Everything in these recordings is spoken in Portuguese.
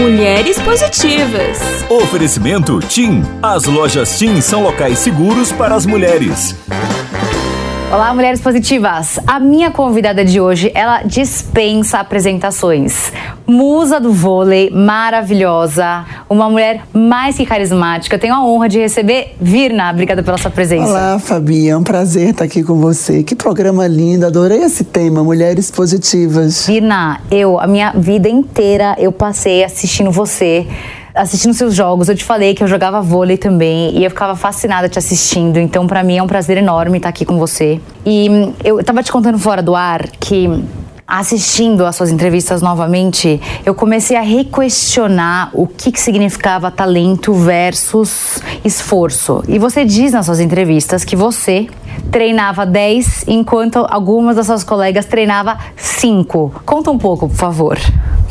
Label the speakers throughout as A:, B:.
A: Mulheres Positivas.
B: Oferecimento TIM. As lojas TIM são locais seguros para as mulheres.
C: Olá, mulheres positivas. A minha convidada de hoje, ela dispensa apresentações. Musa do vôlei, maravilhosa, uma mulher mais que carismática. Tenho a honra de receber Virna. Obrigada pela sua presença.
D: Olá, Fabi. É um prazer estar aqui com você. Que programa lindo. Adorei esse tema, mulheres positivas.
C: Virna, eu, a minha vida inteira, eu passei assistindo você assistindo seus jogos. Eu te falei que eu jogava vôlei também e eu ficava fascinada te assistindo. Então, para mim é um prazer enorme estar aqui com você. E hum, eu tava te contando fora do ar que assistindo as suas entrevistas novamente, eu comecei a requestionar o que, que significava talento versus esforço. E você diz nas suas entrevistas que você treinava 10, enquanto algumas das suas colegas treinava 5. Conta um pouco, por favor.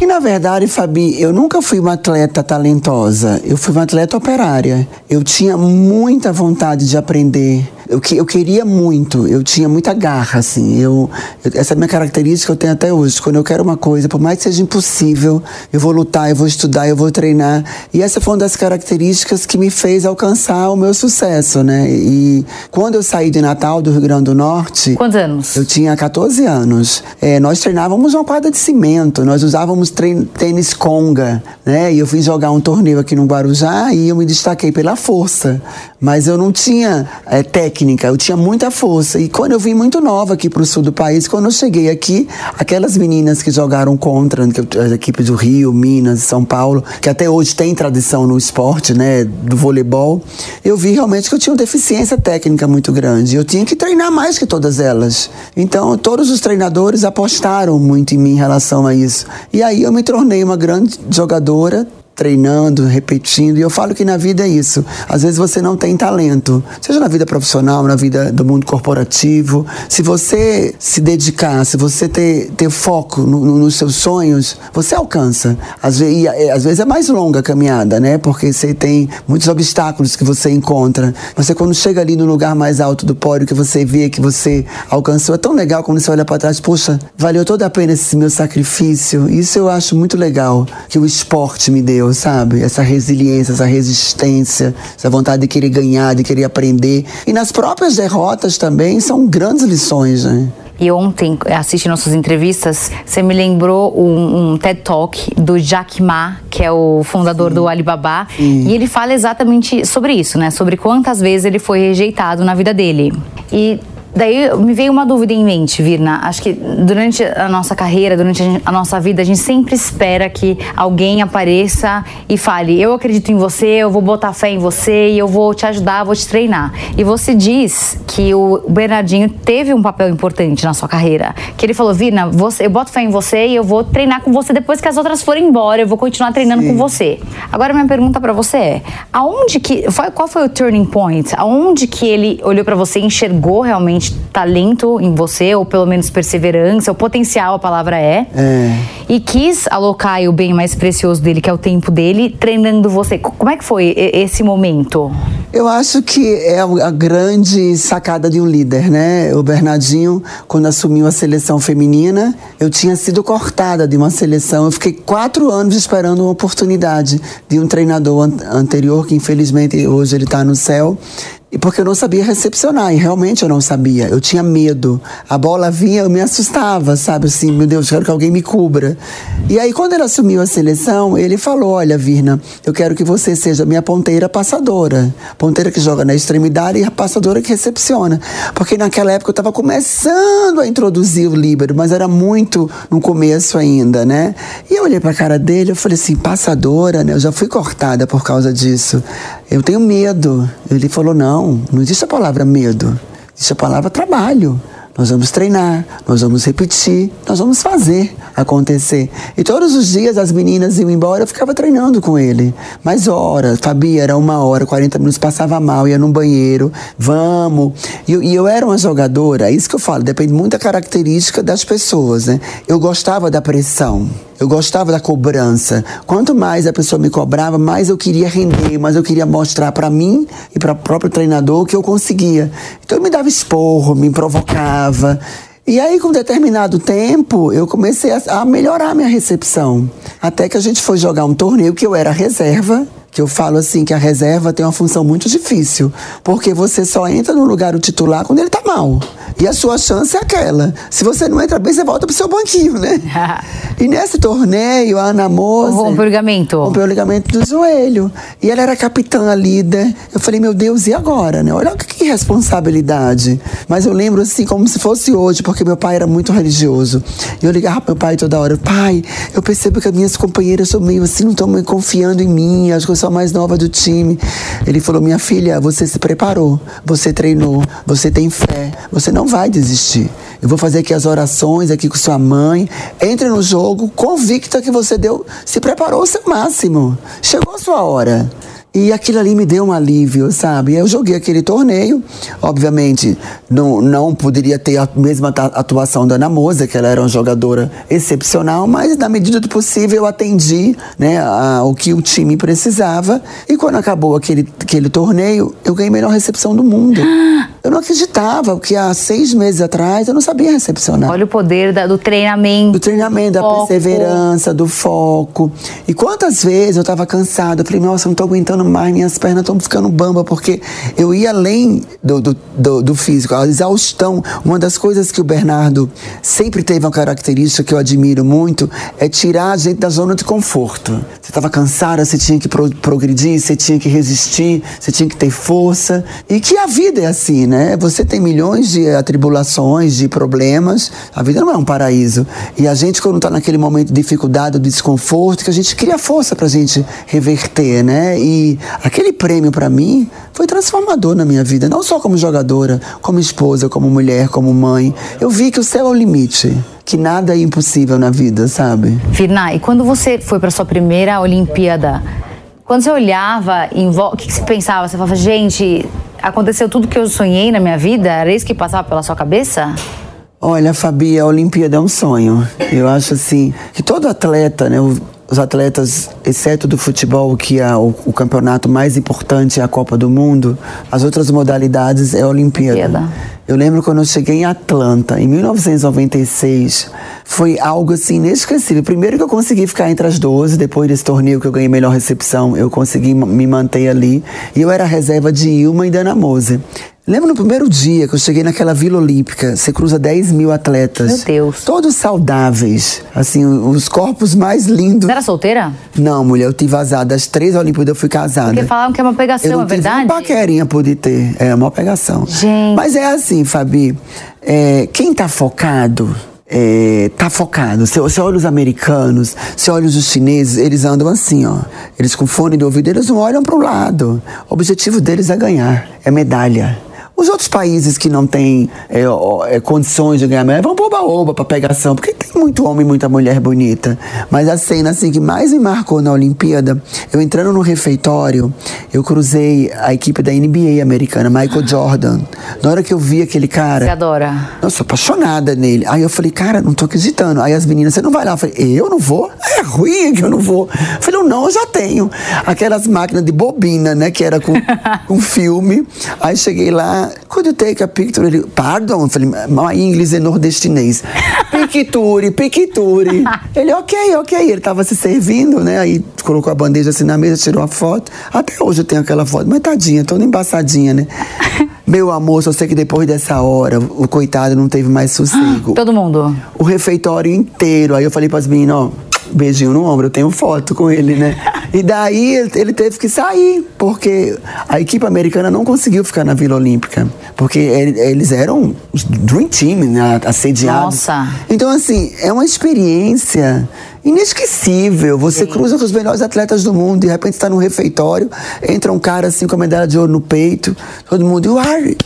D: E na verdade, Fabi, eu nunca fui uma atleta talentosa. Eu fui uma atleta operária. Eu tinha muita vontade de aprender eu, eu queria muito, eu tinha muita garra, assim. Eu, eu, essa é a minha característica que eu tenho até hoje. Quando eu quero uma coisa, por mais que seja impossível, eu vou lutar, eu vou estudar, eu vou treinar. E essa foi uma das características que me fez alcançar o meu sucesso, né? E quando eu saí de Natal, do Rio Grande do Norte.
C: Quantos anos?
D: Eu tinha 14 anos. É, nós treinávamos uma quadra de cimento, nós usávamos tênis conga, né? E eu fui jogar um torneio aqui no Guarujá e eu me destaquei pela força. Mas eu não tinha é, técnica eu tinha muita força. E quando eu vim muito nova aqui para o sul do país, quando eu cheguei aqui, aquelas meninas que jogaram contra as equipes do Rio, Minas, São Paulo, que até hoje tem tradição no esporte, né, do voleibol, eu vi realmente que eu tinha uma deficiência técnica muito grande. Eu tinha que treinar mais que todas elas. Então, todos os treinadores apostaram muito em mim em relação a isso. E aí eu me tornei uma grande jogadora, treinando, repetindo. E eu falo que na vida é isso. Às vezes você não tem talento, seja na vida profissional, na vida do mundo corporativo. Se você se dedicar, se você ter, ter foco no, no, nos seus sonhos, você alcança. Às vezes, é, às vezes é mais longa a caminhada, né? Porque você tem muitos obstáculos que você encontra. Você, quando chega ali no lugar mais alto do pódio, que você vê que você alcançou, é tão legal quando você olha para trás, poxa, valeu toda a pena esse meu sacrifício. Isso eu acho muito legal que o esporte me deu sabe? Essa resiliência, essa resistência, essa vontade de querer ganhar, de querer aprender. E nas próprias derrotas também são grandes lições, né?
C: E ontem, assistindo nossas entrevistas, você me lembrou um, um, TED Talk do Jack Ma, que é o fundador Sim. do Alibaba. Sim. E ele fala exatamente sobre isso, né? Sobre quantas vezes ele foi rejeitado na vida dele. E Daí me veio uma dúvida em mente, Virna. Acho que durante a nossa carreira, durante a nossa vida, a gente sempre espera que alguém apareça e fale: Eu acredito em você, eu vou botar fé em você e eu vou te ajudar, vou te treinar. E você diz que o Bernardinho teve um papel importante na sua carreira. Que ele falou: Virna, você, eu boto fé em você e eu vou treinar com você depois que as outras forem embora, eu vou continuar treinando Sim. com você. Agora, minha pergunta para você é: aonde que. Qual foi o turning point? Aonde que ele olhou para você e enxergou realmente? Talento em você, ou pelo menos perseverança, ou potencial, a palavra é. é. E quis alocar o bem mais precioso dele, que é o tempo dele, treinando você. Como é que foi esse momento?
D: Eu acho que é a grande sacada de um líder, né? O Bernardinho, quando assumiu a seleção feminina, eu tinha sido cortada de uma seleção. Eu fiquei quatro anos esperando uma oportunidade de um treinador an anterior, que infelizmente hoje ele está no céu. E porque eu não sabia recepcionar, e realmente eu não sabia. Eu tinha medo. A bola vinha, eu me assustava, sabe? Assim, meu Deus, quero que alguém me cubra. E aí, quando ele assumiu a seleção, ele falou: Olha, Virna, eu quero que você seja minha ponteira passadora. Ponteira que joga na extremidade e a passadora que recepciona. Porque naquela época eu estava começando a introduzir o líbero, mas era muito no começo ainda, né? E eu olhei para a cara dele, eu falei assim: passadora, né? Eu já fui cortada por causa disso. Eu tenho medo. Ele falou: não, não existe a palavra medo, existe a palavra trabalho. Nós vamos treinar, nós vamos repetir, nós vamos fazer acontecer. E todos os dias as meninas iam embora, eu ficava treinando com ele. Mas hora, Fabi, era uma hora, 40 minutos, passava mal, ia no banheiro, vamos. E, e eu era uma jogadora, é isso que eu falo, depende muito da característica das pessoas, né? Eu gostava da pressão. Eu gostava da cobrança. Quanto mais a pessoa me cobrava, mais eu queria render, mais eu queria mostrar para mim e para o próprio treinador que eu conseguia. Então eu me dava esporro, me provocava. E aí, com determinado tempo, eu comecei a, a melhorar minha recepção. Até que a gente foi jogar um torneio que eu era reserva que eu falo assim que a reserva tem uma função muito difícil, porque você só entra no lugar o titular quando ele tá mal. E a sua chance é aquela. Se você não entra bem, você volta pro seu banquinho, né? e nesse torneio, a Ana Moza...
C: Rompeu o ligamento.
D: Rompeu o ligamento do joelho. E ela era capitã líder. Eu falei, meu Deus, e agora, né? Olha que responsabilidade. Mas eu lembro assim, como se fosse hoje, porque meu pai era muito religioso. E eu ligava pro meu pai toda hora. Pai, eu percebo que as minhas companheiras são meio assim, não estão confiando em mim. Acho que eu sou a mais nova do time. Ele falou, minha filha, você se preparou. Você treinou. Você tem fé. Você não vai desistir. Eu vou fazer aqui as orações aqui com sua mãe. Entre no jogo, convicta que você deu, se preparou o seu máximo. Chegou a sua hora. E aquilo ali me deu um alívio, sabe? Eu joguei aquele torneio, obviamente não, não poderia ter a mesma atuação da Ana Moza, que ela era uma jogadora excepcional, mas na medida do possível eu atendi né, a, o que o time precisava. E quando acabou aquele, aquele torneio, eu ganhei a melhor recepção do mundo. Eu não acreditava, porque há seis meses atrás eu não sabia recepcionar.
C: Olha o poder da, do treinamento.
D: Do treinamento, da foco. perseverança, do foco. E quantas vezes eu estava cansada, eu falei, nossa, não estou aguentando mais, minhas pernas estão ficando bamba, porque eu ia além do, do, do, do, físico, a exaustão. Uma das coisas que o Bernardo sempre teve uma característica que eu admiro muito é tirar a gente da zona de conforto. Você estava cansada, você tinha que pro, progredir, você tinha que resistir, você tinha que ter força. E que a vida é assim, né? Você tem milhões de atribulações, de problemas. A vida não é um paraíso. E a gente, quando está naquele momento de dificuldade, de desconforto, que a gente cria força para a gente reverter, né? E aquele prêmio para mim foi transformador na minha vida, não só como jogadora, como esposa, como mulher, como mãe. Eu vi que o céu é o limite que nada é impossível na vida, sabe?
C: Virna, e quando você foi para sua primeira Olimpíada, quando você olhava em volta, o que, que você pensava? Você falava, gente, aconteceu tudo que eu sonhei na minha vida? Era isso que passava pela sua cabeça?
D: Olha, Fabi, a Olimpíada é um sonho. Eu acho assim que todo atleta, né, os atletas, exceto do futebol, que é o, o, campeonato mais importante é a Copa do Mundo, as outras modalidades é a Olimpíada. Olimpíada. Eu lembro quando eu cheguei em Atlanta, em 1996, foi algo assim inesquecível. Primeiro que eu consegui ficar entre as 12, depois desse torneio que eu ganhei melhor recepção, eu consegui me manter ali. E eu era reserva de Ilma e Dana Mose. Lembro no primeiro dia que eu cheguei naquela Vila Olímpica, você cruza 10 mil atletas.
C: Meu Deus.
D: Todos saudáveis. Assim, os corpos mais lindos.
C: Você era solteira?
D: Não, mulher, eu tive azar. Das três Olimpíadas eu fui casada.
C: Porque falavam que é uma pegação,
D: eu não
C: é verdade?
D: Uma paquerinha pude ter. É uma pegação.
C: Gente.
D: Mas é assim, Fabi. É, quem tá focado é, tá focado. Você, você olha os americanos, você olha os chineses, eles andam assim, ó. Eles com fone de ouvido, eles não olham para o lado. O objetivo deles é ganhar, é medalha. Os outros países que não têm é, é, condições de ganhar medalha vão pro oba-oba pra pegação, porque tem muito homem e muita mulher bonita. Mas a cena assim, que mais me marcou na Olimpíada, eu entrando no refeitório, eu cruzei a equipe da NBA americana, Michael Jordan. Na hora que eu vi aquele cara.
C: Você adora?
D: Nossa, apaixonada nele. Aí eu falei, cara, não tô acreditando. Aí as meninas, você não vai lá? Eu falei, eu não vou? É ruim que eu não vou. Eu falei, não, eu já tenho. Aquelas máquinas de bobina, né, que era com, com filme. Aí cheguei lá, could you take a picture? Ele, pardon? Eu falei, my English é nordestinês. Picture, picture. Ele, ok, ok. Ele tava se servindo, né? Aí colocou a bandeja assim na mesa, tirou a foto. Até hoje eu tenho aquela foto, mas tadinha, toda embaçadinha, né? Meu amor, só sei que depois dessa hora, o coitado não teve mais sossego.
C: Todo mundo?
D: O refeitório inteiro. Aí eu falei para as meninas, ó, beijinho no ombro, eu tenho foto com ele, né? E daí ele teve que sair, porque a equipe americana não conseguiu ficar na Vila Olímpica. Porque eles eram Dream Team, né, assediados.
C: Nossa!
D: Então, assim, é uma experiência inesquecível. Você Sim. cruza com os melhores atletas do mundo, de repente está num refeitório, entra um cara assim com a medalha de ouro no peito, todo mundo, you are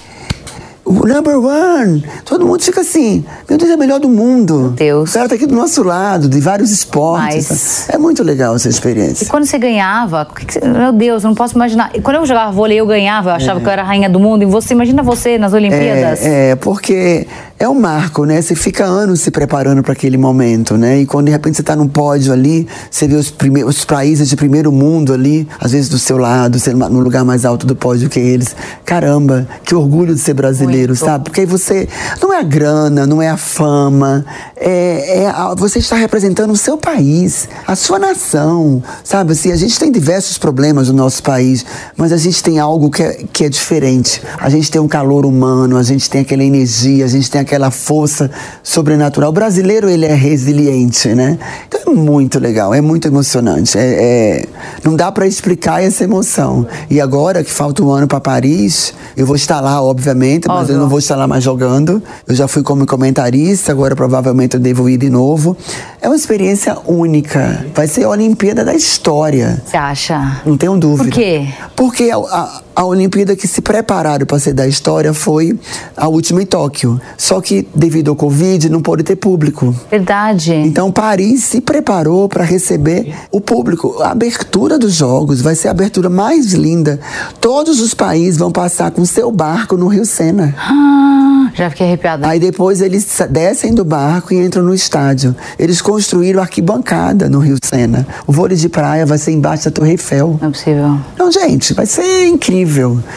D: number one. Todo mundo fica assim, meu Deus, é o melhor do mundo.
C: Meu Deus.
D: O cara tá aqui do nosso lado, de vários esportes. Mas... É muito legal essa experiência.
C: E quando você ganhava, meu Deus, eu não posso imaginar. E quando eu jogava vôlei, eu ganhava, eu achava é. que eu era a rainha do mundo. E você, imagina você nas Olimpíadas.
D: É, é porque é um marco, né? Você fica anos se preparando para aquele momento, né? E quando de repente você está num pódio ali, você vê os, primeiros, os países de primeiro mundo ali, às vezes do seu lado, você no lugar mais alto do pódio que eles. Caramba, que orgulho de ser brasileiro, Muito. sabe? Porque aí você. Não é a grana, não é a fama, é, é a, você está representando o seu país, a sua nação, sabe? Assim, a gente tem diversos problemas no nosso país, mas a gente tem algo que é, que é diferente. A gente tem um calor humano, a gente tem aquela energia, a gente tem aquela força sobrenatural. O brasileiro, ele é resiliente, né? Então é muito legal, é muito emocionante. É, é não dá para explicar essa emoção. E agora que falta um ano para Paris, eu vou estar lá, obviamente, mas Óbvio. eu não vou estar lá mais jogando. Eu já fui como comentarista, agora provavelmente eu devo ir de novo. É uma experiência única. Vai ser a Olimpíada da história.
C: Você acha?
D: Não tenho dúvida.
C: Por quê?
D: Porque a, a, a Olimpíada que se prepararam para ser da história foi a última em Tóquio. Só que devido ao Covid não pôde ter público.
C: Verdade.
D: Então Paris se preparou para receber o público. A abertura dos jogos vai ser a abertura mais linda. Todos os países vão passar com seu barco no Rio Sena.
C: Ah, já fiquei arrepiada.
D: Aí depois eles descem do barco e entram no estádio. Eles construíram arquibancada no Rio Sena. O vôlei de praia vai ser embaixo da Torre Eiffel.
C: Não é possível.
D: Então, gente, vai ser incrível.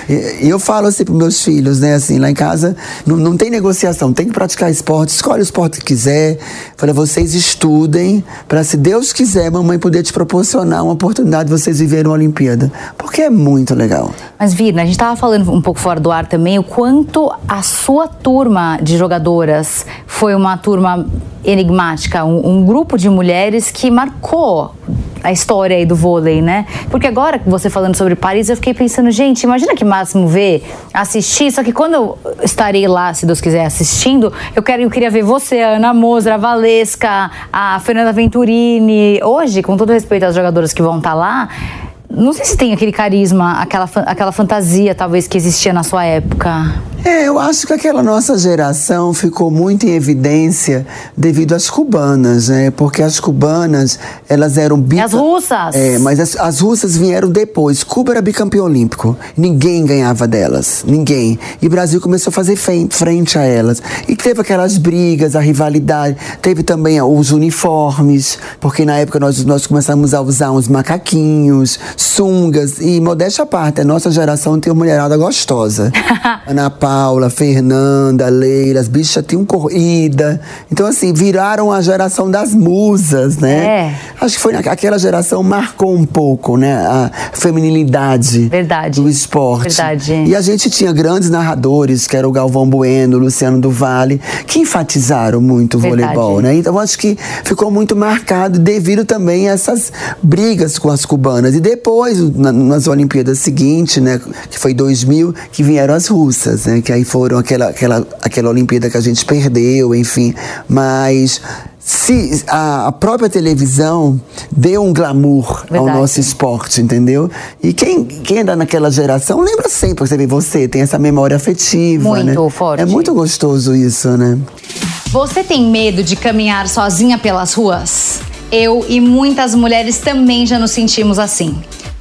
D: E eu falo assim para meus filhos, né, assim, lá em casa, não, não tem negociação, tem que praticar esporte, escolhe o esporte que quiser. Falei, vocês estudem para, se Deus quiser, mamãe poder te proporcionar uma oportunidade de vocês viverem uma Olimpíada. Porque é muito legal.
C: Mas, Virna, a gente estava falando um pouco fora do ar também o quanto a sua turma de jogadoras foi uma turma enigmática, um, um grupo de mulheres que marcou a história aí do vôlei, né? Porque agora, você falando sobre Paris, eu fiquei pensando, gente, imagina que máximo ver, assistir, só que quando eu estarei lá, se Deus quiser, assistindo, eu, quero, eu queria ver você, a Ana Moser, a Valesca, a Fernanda Venturini. Hoje, com todo respeito às jogadoras que vão estar tá lá, não sei se tem aquele carisma, aquela, aquela fantasia talvez que existia na sua época.
D: É, eu acho que aquela nossa geração ficou muito em evidência devido às cubanas, né? Porque as cubanas, elas eram
C: bica... As russas!
D: É, mas as, as russas vieram depois. Cuba era bicampeão olímpico. Ninguém ganhava delas. Ninguém. E o Brasil começou a fazer frente a elas. E teve aquelas brigas, a rivalidade. Teve também os uniformes, porque na época nós, nós começamos a usar uns macaquinhos, sungas. E modéstia à parte, a nossa geração tem uma mulherada gostosa. Ana Paula Fernanda, Leila, as bichas tinham corrida. Então, assim, viraram a geração das musas, né?
C: É.
D: Acho que foi aquela geração marcou um pouco, né? A feminilidade
C: Verdade.
D: do esporte.
C: Verdade.
D: E a gente tinha grandes narradores, que era o Galvão Bueno, o Luciano do Vale, que enfatizaram muito o voleibol, né? Então, acho que ficou muito marcado devido também a essas brigas com as cubanas. E depois, na, nas Olimpíadas seguintes, né? Que foi 2000, que vieram as russas, né? Que aí foram aquela, aquela, aquela Olimpíada que a gente perdeu, enfim. Mas se a, própria televisão deu um glamour Verdade. ao nosso esporte, entendeu? E quem, quem anda naquela geração lembra sempre, você vê, você tem essa memória afetiva,
C: muito
D: né?
C: forte.
D: É muito gostoso isso, né?
A: Você tem medo de caminhar sozinha pelas ruas? Eu e muitas mulheres também já nos sentimos assim.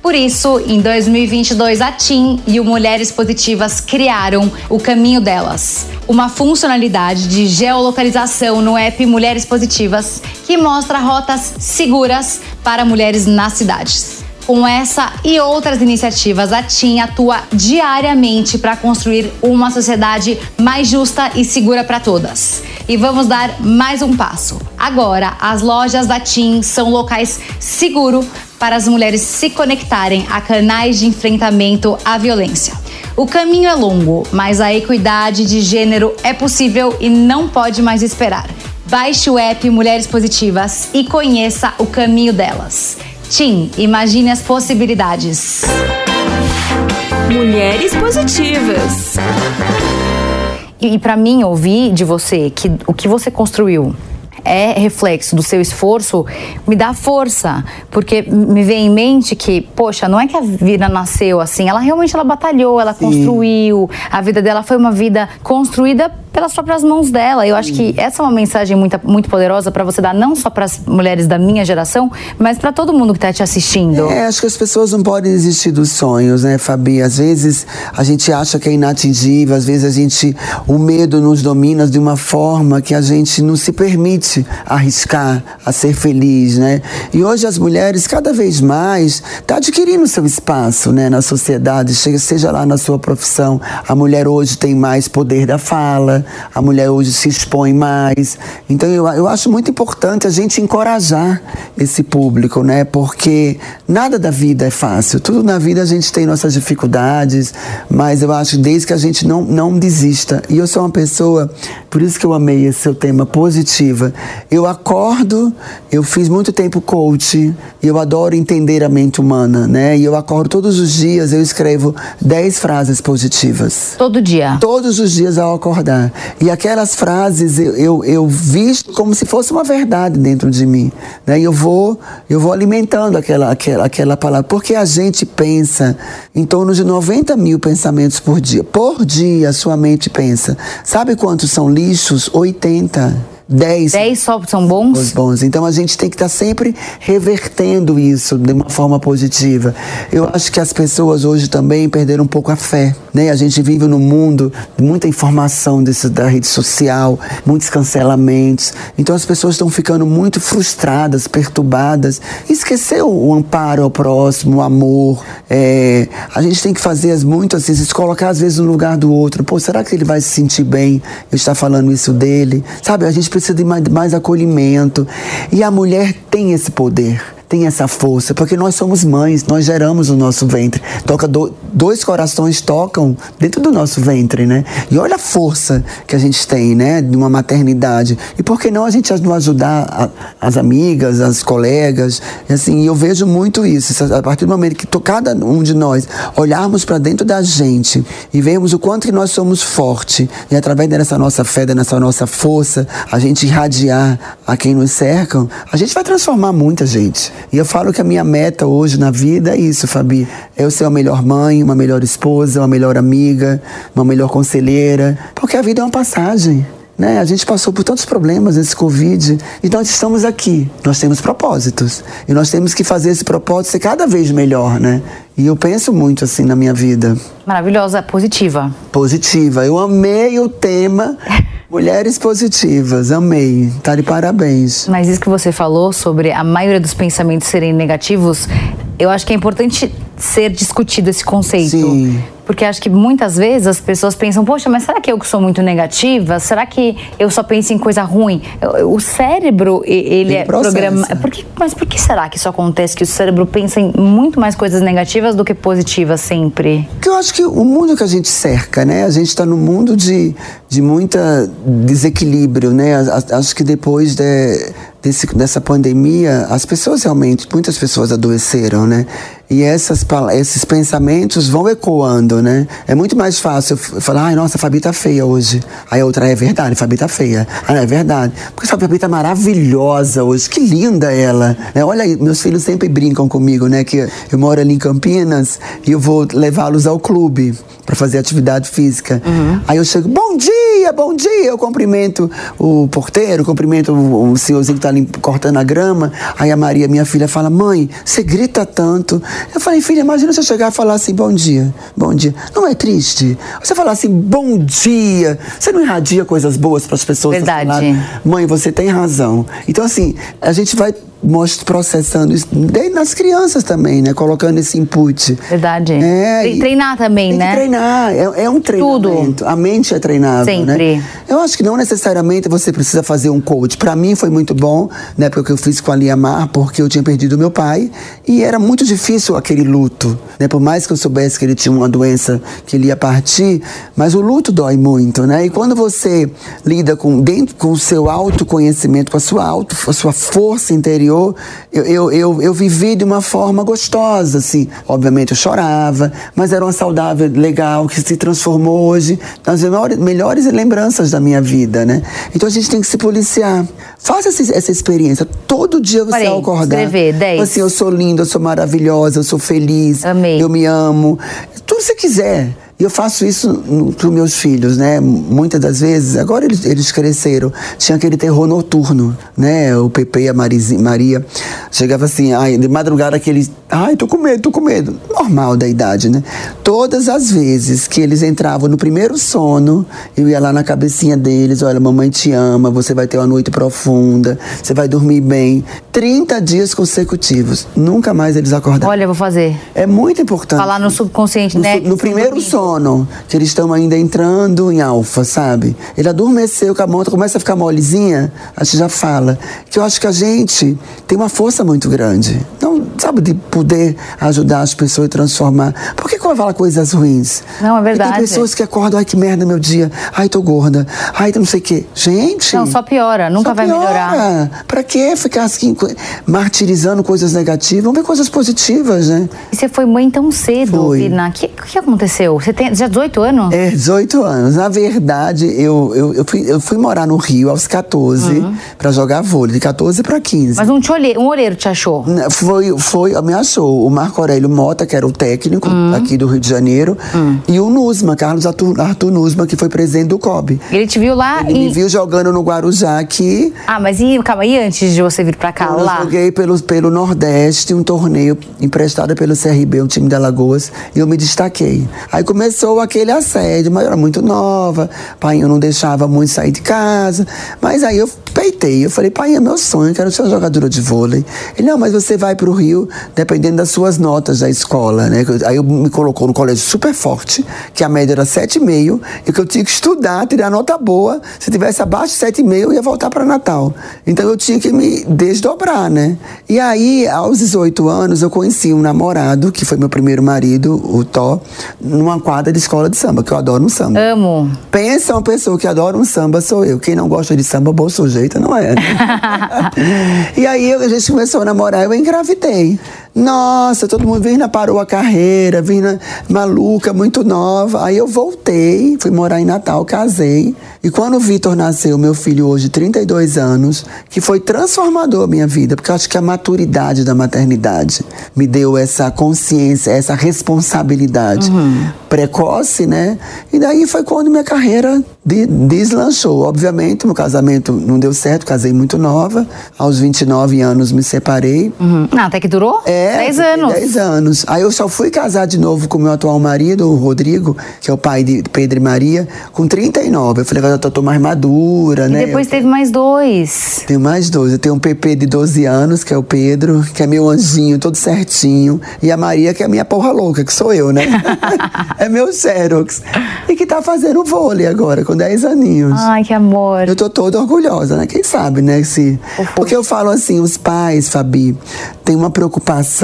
A: Por isso, em 2022, a TIM e o Mulheres Positivas criaram o Caminho Delas, uma funcionalidade de geolocalização no app Mulheres Positivas que mostra rotas seguras para mulheres nas cidades. Com essa e outras iniciativas, a TIM atua diariamente para construir uma sociedade mais justa e segura para todas. E vamos dar mais um passo. Agora, as lojas da TIM são locais seguros para as mulheres se conectarem a canais de enfrentamento à violência. O caminho é longo, mas a equidade de gênero é possível e não pode mais esperar. Baixe o app Mulheres Positivas e conheça o caminho delas. Tim, imagine as possibilidades.
C: Mulheres Positivas. E, e para mim, ouvir de você que o que você construiu é reflexo do seu esforço, me dá força, porque me vem em mente que, poxa, não é que a vida nasceu assim, ela realmente ela batalhou, ela Sim. construiu, a vida dela foi uma vida construída pelas próprias mãos dela. Eu acho que essa é uma mensagem muito, muito poderosa para você dar não só para as mulheres da minha geração, mas para todo mundo que está te assistindo.
D: É, acho que as pessoas não podem desistir dos sonhos, né, Fabi? Às vezes a gente acha que é inatingível, às vezes a gente o medo nos domina de uma forma que a gente não se permite arriscar a ser feliz, né? E hoje as mulheres cada vez mais tá adquirindo seu espaço, né, na sociedade, seja lá na sua profissão. A mulher hoje tem mais poder da fala, a mulher hoje se expõe mais. Então eu, eu acho muito importante a gente encorajar esse público, né? Porque nada da vida é fácil. Tudo na vida a gente tem nossas dificuldades, mas eu acho desde que a gente não, não desista. E eu sou uma pessoa, por isso que eu amei esse seu tema, positiva. Eu acordo, eu fiz muito tempo coach, e eu adoro entender a mente humana, né? E eu acordo todos os dias, eu escrevo 10 frases positivas.
C: Todo dia?
D: Todos os dias ao acordar. E aquelas frases eu, eu, eu visto como se fosse uma verdade dentro de mim. Né? E eu vou, eu vou alimentando aquela, aquela, aquela palavra. Porque a gente pensa em torno de 90 mil pensamentos por dia. Por dia a sua mente pensa. Sabe quantos são lixos? 80. 10.
C: 10 só são bons?
D: Bons. Então a gente tem que estar tá sempre revertendo isso de uma forma positiva. Eu acho que as pessoas hoje também perderam um pouco a fé. Né? A gente vive num mundo de muita informação desse, da rede social, muitos cancelamentos. Então as pessoas estão ficando muito frustradas, perturbadas. Esqueceu o amparo ao próximo, o amor. É, a gente tem que fazer muito assim, se colocar às vezes no lugar do outro. Pô, será que ele vai se sentir bem eu estar falando isso dele? Sabe, a gente precisa de mais, mais acolhimento. E a mulher tem esse poder tem essa força, porque nós somos mães, nós geramos o nosso ventre. Toca do, dois corações tocam dentro do nosso ventre, né? E olha a força que a gente tem, né, de uma maternidade. E por que não a gente ajudar a, as amigas, as colegas? Assim, eu vejo muito isso. A partir do momento que cada um de nós olharmos para dentro da gente e vermos o quanto que nós somos fortes e através dessa nossa fé, dessa nossa força, a gente irradiar a quem nos cercam, a gente vai transformar muita gente. E eu falo que a minha meta hoje na vida é isso, Fabi. Eu ser uma melhor mãe, uma melhor esposa, uma melhor amiga, uma melhor conselheira. Porque a vida é uma passagem. Né? A gente passou por tantos problemas nesse Covid e nós estamos aqui. Nós temos propósitos e nós temos que fazer esse propósito ser cada vez melhor, né? E eu penso muito assim na minha vida.
C: Maravilhosa, positiva.
D: Positiva. Eu amei o tema Mulheres positivas, amei. Tá de parabéns.
C: Mas isso que você falou sobre a maioria dos pensamentos serem negativos, eu acho que é importante ser discutido esse conceito.
D: Sim.
C: Porque acho que muitas vezes as pessoas pensam, poxa, mas será que eu que sou muito negativa? Será que eu só penso em coisa ruim? O cérebro, ele é programado. Mas por que será que isso acontece? Que o cérebro pensa em muito mais coisas negativas do que positivas sempre?
D: Porque eu acho que o mundo que a gente cerca, né? A gente está num mundo de, de muita desequilíbrio, né? Acho que depois de, desse, dessa pandemia, as pessoas realmente, muitas pessoas adoeceram, né? E essas, esses pensamentos vão ecoando, né? É muito mais fácil falar, ai, nossa, a Fabi tá feia hoje. Aí a outra, é verdade, a Fabi tá feia. Ah, é verdade. Porque a Fabi tá maravilhosa hoje, que linda ela. Né? Olha aí, meus filhos sempre brincam comigo, né? Que eu moro ali em Campinas e eu vou levá-los ao clube para fazer atividade física. Uhum. Aí eu chego, bom dia, bom dia. Eu cumprimento o porteiro, cumprimento o, o senhorzinho que tá ali cortando a grama. Aí a Maria, minha filha, fala: Mãe, você grita tanto. Eu falei: Filha, imagina você chegar e falar assim: Bom dia, bom dia. Não é triste? Você falar assim: Bom dia. Você não irradia coisas boas para as pessoas?
C: Verdade.
D: Mãe, você tem razão. Então, assim, a gente vai mostro processando isso nas crianças também, né? Colocando esse input.
C: Verdade. É, que treinar também,
D: tem
C: né?
D: Que treinar, é, é um treinamento. Tudo. A mente é treinável,
C: né? Sempre.
D: Né? Eu acho que não necessariamente você precisa fazer um coach. Para mim foi muito bom, né? Porque eu fiz com a Liamar, porque eu tinha perdido meu pai e era muito difícil aquele luto, né? Por mais que eu soubesse que ele tinha uma doença que ele ia partir, mas o luto dói muito, né? E quando você lida com dentro com o seu autoconhecimento, com a sua auto, a sua força interior eu, eu, eu, eu vivi de uma forma gostosa, assim. Obviamente eu chorava, mas era uma saudável legal que se transformou hoje nas melhores, melhores lembranças da minha vida, né? Então a gente tem que se policiar. Faça essa, essa experiência. Todo dia você Parei, acordar.
C: Escrever, 10.
D: Assim, eu sou linda, eu sou maravilhosa, eu sou feliz.
C: Amei.
D: Eu me amo. Tudo que você quiser. E eu faço isso para meus filhos, né? Muitas das vezes, agora eles, eles cresceram, tinha aquele terror noturno, né? O Pepe e a Marizinha, Maria chegava assim, ai, de madrugada aquele, ai, tô com medo, tô com medo. Normal da idade, né? Todas as vezes que eles entravam no primeiro sono, eu ia lá na cabecinha deles, olha, mamãe te ama, você vai ter uma noite profunda, você vai dormir bem. 30 dias consecutivos. Nunca mais eles acordaram.
C: Olha, vou fazer.
D: É muito importante.
C: Falar no subconsciente,
D: no,
C: né?
D: No primeiro sono, que eles estão ainda entrando em alfa, sabe? Ele adormeceu com a mão, começa a ficar molezinha, a gente já fala. Que eu acho que a gente tem uma força muito grande. Não, sabe, de poder ajudar as pessoas a transformar. Por que, que eu falar coisas ruins?
C: Não, é verdade.
D: tem pessoas que acordam, ai que merda meu dia, ai tô gorda, ai não sei o quê. Gente.
C: Não, só piora, nunca
D: só
C: vai
D: piora.
C: melhorar.
D: Pra que ficar assim, martirizando coisas negativas? Vamos ver coisas positivas, né?
C: E você foi mãe tão cedo. Virna. O que, que aconteceu? Você tem já 18 anos?
D: É, 18 anos. Na verdade, eu, eu, eu, fui, eu fui morar no Rio aos 14 pra jogar vôlei, de 14 pra 15.
C: Uhum. Mas um, te olhe, um olheiro te achou?
D: Foi, foi, me achou o Marco Aurélio Mota, que era o técnico
C: Hum.
D: aqui do Rio de Janeiro, e o Nusma, Carlos Arthur, Arthur Nusma, que foi presidente do COB.
C: Ele te viu lá
D: Ele me
C: e.
D: viu jogando no Guarujá aqui.
C: Ah, mas e, calma, e antes de você vir pra cá,
D: Eu
C: lá?
D: joguei pelo, pelo Nordeste, um torneio emprestado pelo CRB, um time de Alagoas, e eu me destaquei. Aí começou aquele assédio, mas eu era muito nova, pai eu não deixava muito sair de casa, mas aí eu peitei, eu falei, pai, é meu sonho, eu quero ser uma jogadora de vôlei. Ele, não, mas você vai pro Rio dependendo das suas notas da escola, né? Aí eu me colocou no colégio super forte, que a média era 7,5, e que eu tinha que estudar, tirar nota boa, se tivesse abaixo de 7,5 eu ia voltar para Natal. Então eu tinha que me desdobrar, né? E aí, aos 18 anos, eu conheci um namorado, que foi meu primeiro marido, o Tó, numa quadra de escola de samba, que eu adoro um samba.
C: Amo.
D: Pensa uma pessoa que adora um samba, sou eu. Quem não gosta de samba, boa sujeita, não é? né? e aí a gente começou a namorar, eu engravidei. Nossa, todo mundo, Virna parou a carreira, Virna maluca, muito nova. Aí eu voltei, fui morar em Natal, casei. E quando o Vitor nasceu, meu filho hoje, 32 anos, que foi transformador a minha vida, porque eu acho que a maturidade da maternidade me deu essa consciência, essa responsabilidade precoce, né? E daí foi quando minha carreira de- deslanchou. Obviamente, meu casamento não deu certo, casei muito nova. Aos 29 anos me separei.
C: Uhum. Não, até que durou?
D: É,
C: 10
D: fiquei
C: anos.
D: 10 anos. Aí eu só fui casar de novo com meu atual marido, o Rodrigo, que é o pai de Pedro e Maria, com 39. Eu falei, agora eu tô mais madura,
C: E
D: né?
C: depois
D: Eu
C: teve mais dois.
D: tenho mais dois. Eu tenho um PP de 12 anos, que é o Pedro, que é meu anjinho, todo certinho. E a Maria, que é a minha porra louca, que sou eu, né? é meu Xerox. E que tá fazendo vôlei agora, com 10 aninhos.
C: Ai, que amor.
D: Eu tô toda orgulhosa, né? Quem sabe, né? Se... Porque eu falo assim, os pais, Fabi, têm uma preocupação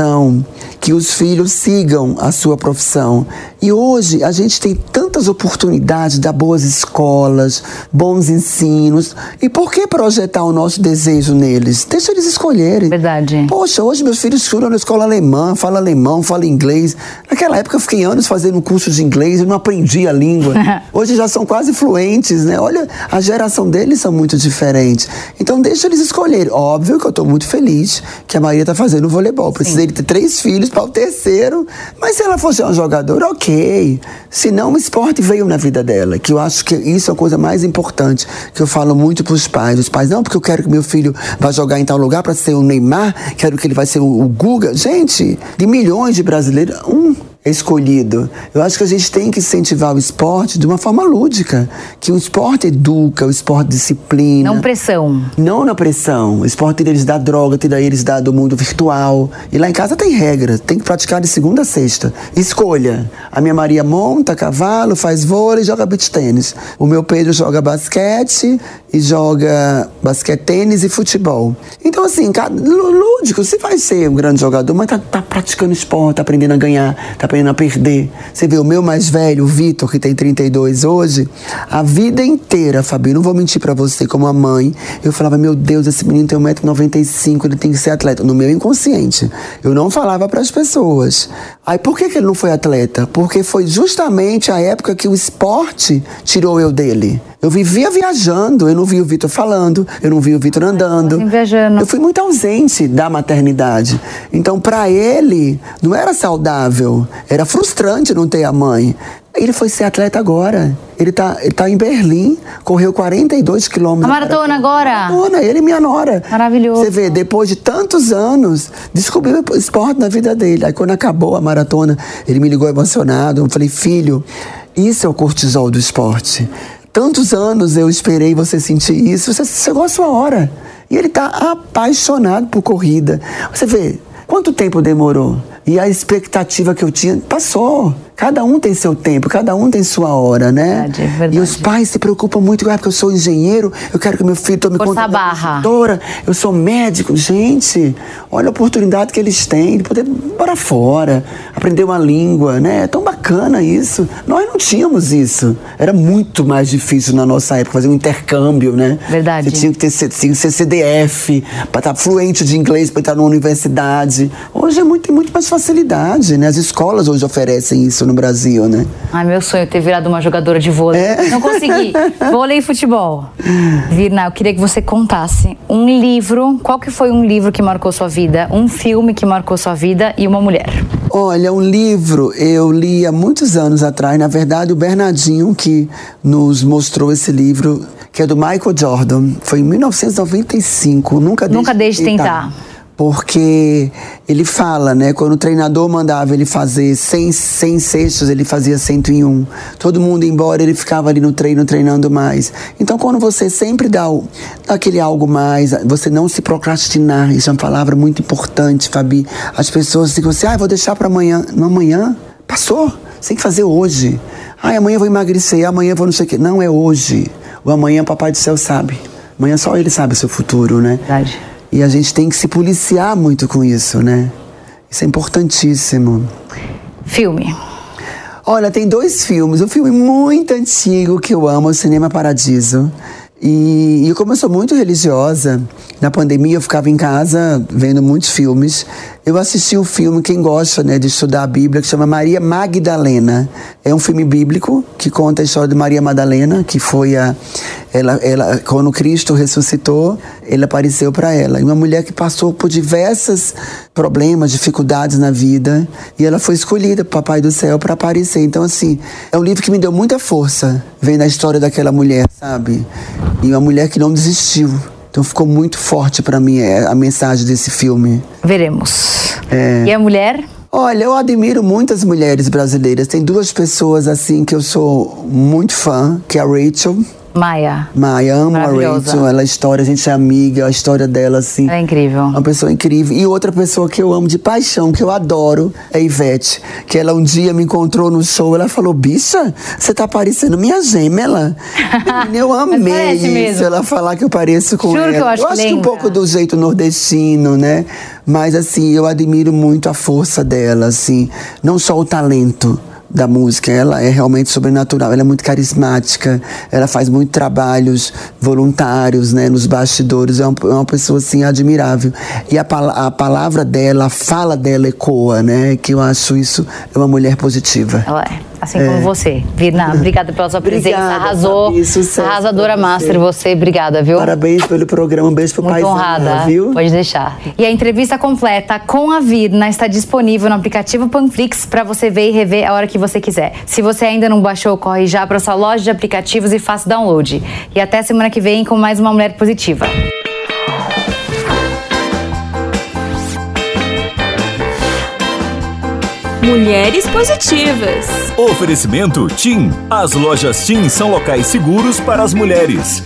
D: que os filhos sigam a sua profissão. E hoje a gente tem tantas oportunidades de dar boas escolas, bons ensinos. E por que projetar o nosso desejo neles? Deixa eles escolherem.
C: Verdade.
D: Poxa, hoje meus filhos estudam na escola alemã, falam alemão, falam inglês. Naquela época eu fiquei anos fazendo um curso de inglês e não aprendi a língua. Hoje já são quase fluentes, né? Olha, a geração deles são muito diferentes. Então deixa eles escolherem. Óbvio que eu estou muito feliz que a Maria está fazendo voleibol. Precisei de ter três filhos para o terceiro. Mas se ela fosse uma jogadora, ok. Se não, o esporte veio na vida dela. Que eu acho que isso é a coisa mais importante que eu falo muito para os pais. Os pais, não, porque eu quero que meu filho vá jogar em tal lugar para ser o Neymar, quero que ele vai ser o, Guga. Gente, de milhões de brasileiros, um escolhido. Eu acho que a gente tem que incentivar o esporte de uma forma lúdica. Que o esporte educa, o esporte disciplina.
C: Não pressão.
D: Não na pressão. O esporte tira eles da droga, tira eles da, do mundo virtual. E lá em casa tem regra, tem que praticar de segunda a sexta. Escolha. A minha Maria monta cavalo, faz vôlei, joga beach tênis. O meu Pedro joga basquete e joga basquete, tênis e futebol. Então, assim, lúdico, você vai ser um grande jogador, mas tá, tá praticando esporte, tá aprendendo a ganhar, tá aprendendo a perder. Você vê o meu mais velho, o Vitor, que tem 32 hoje, a vida inteira, Fabi, não vou mentir pra você, como a mãe, eu falava, meu Deus, esse menino tem 1,95m, ele tem que ser atleta. No meu inconsciente. Eu não falava pras pessoas. Aí por que, que ele não foi atleta? Porque foi justamente a época que o esporte tirou eu dele. Eu vivia viajando, eu não vi o Vitor falando, eu não vi o Vitor andando. Eu fui muito ausente da maternidade. Então, para ele, não era saudável, era frustrante não ter a mãe. Ele foi ser atleta agora. Ele tá, ele tá em Berlim, correu 42 quilômetros.
C: A maratona agora?
D: Maratona, ele e minha nora.
C: Maravilhoso.
D: Você vê, depois de tantos anos, descobriu o esporte na vida dele. Aí quando acabou a maratona, ele me ligou emocionado. Eu falei, filho, isso é o cortisol do esporte. Tantos anos eu esperei você sentir isso, você chegou a sua hora. E ele está apaixonado por corrida. Você vê, quanto tempo demorou? E a expectativa que eu tinha passou. Cada um tem seu tempo, cada um tem sua hora, né?
C: Verdade, é verdade.
D: E os pais se preocupam muito, ah, porque eu sou engenheiro, eu quero que meu filho tome
C: Força
D: conta
C: barra.
D: consultora, eu sou médico. Gente, olha a oportunidade que eles têm de poder ir para fora, aprender uma língua, né? É tão bacana isso. Nós não tínhamos isso. Era muito mais difícil na nossa época fazer um intercâmbio, né?
C: Verdade.
D: Você tinha que, ter, tinha que ser CDF, para estar fluente de inglês, para entrar numa universidade. Hoje é muito, muito mais facilidade, né? As escolas hoje oferecem isso no Brasil, né?
C: Ai, meu sonho é ter virado uma jogadora de vôlei.
D: É.
C: Não consegui. vôlei e futebol. Virna, eu queria que você contasse um livro. Qual que foi um livro que marcou sua vida? Um filme que marcou sua vida e uma mulher?
D: Olha, um livro eu li há muitos anos atrás. Na verdade, o Bernardinho que nos mostrou esse livro, que é do Michael Jordan. Foi em 1995. Nunca deixe
C: Nunca deixe de tentar.
D: Porque ele fala, né? Quando o treinador mandava ele fazer 100, 100 cestos, ele fazia 101. Todo mundo embora, ele ficava ali no treino, treinando mais. Então, quando você sempre dá, o, dá aquele algo mais, você não se procrastinar, isso é uma palavra muito importante, Fabi. As pessoas ficam assim, ah, vou deixar para amanhã. Não, amanhã passou, você tem que fazer hoje. Ah, amanhã eu vou emagrecer, amanhã eu vou não sei o quê. Não, é hoje. O amanhã, Papai do Céu sabe. Amanhã só ele sabe o seu futuro, né?
C: Verdade.
D: E a gente tem que se policiar muito com isso, né? Isso é importantíssimo.
C: Filme.
D: Olha, tem dois filmes. Um filme muito antigo que eu amo, o Cinema Paradiso. E, e como eu sou muito religiosa, na pandemia eu ficava em casa vendo muitos filmes. Eu assisti um filme, quem gosta né, de estudar a Bíblia, que chama Maria Magdalena. É um filme bíblico que conta a história de Maria Madalena, que foi a. Ela, ela, quando Cristo ressuscitou, ele apareceu para ela. E uma mulher que passou por diversos problemas, dificuldades na vida. E ela foi escolhida para Papai do Céu para aparecer. Então, assim, é um livro que me deu muita força, vendo a história daquela mulher, sabe? E uma mulher que não desistiu. Então ficou muito forte para mim é, a mensagem desse filme.
C: Veremos.
D: É.
C: E a mulher?
D: Olha, eu admiro muitas mulheres brasileiras. Tem duas pessoas assim que eu sou muito fã, que é a Rachel.
C: Maia.
D: Maia, amo a. Rachel. Ela é história, a gente é amiga, a história dela, assim.
C: Ela é incrível.
D: Uma pessoa incrível. E outra pessoa que eu amo de paixão, que eu adoro, é a Ivete. Que ela um dia me encontrou no show, ela falou, bicha, você tá parecendo minha gêmea. Eu amei isso.
C: mesmo.
D: Ela falar que eu pareço com
C: Juro
D: ela.
C: que eu acho que
D: que um pouco do jeito nordestino, né? Mas assim, eu admiro muito a força dela, assim. Não só o talento da música, ela é realmente sobrenatural, ela é muito carismática, ela faz muito trabalhos voluntários, né, nos bastidores, é uma, é uma pessoa, assim, admirável. E a, a palavra dela, a fala dela ecoa, né, que eu acho isso é uma mulher positiva.
C: Ela é. Assim como você. Virna, obrigada pela sua presença.
D: Obrigada,
C: Arrasou.
D: Fabi, sucesso
C: Arrasadora
D: você.
C: master, você. Obrigada, viu?
D: Parabéns pelo programa, um beijo pro
C: Muito honrada,
D: viu?
C: pode deixar. E a entrevista completa com a Virna está disponível no aplicativo Panflix para você ver e rever a hora que você quiser. Se você ainda não baixou, corre já para sua loja de aplicativos e faça download. E até semana que vem com mais uma mulher positiva.
E: Mulheres Positivas.
B: Oferecimento TIM. As lojas TIM são locais seguros para as mulheres.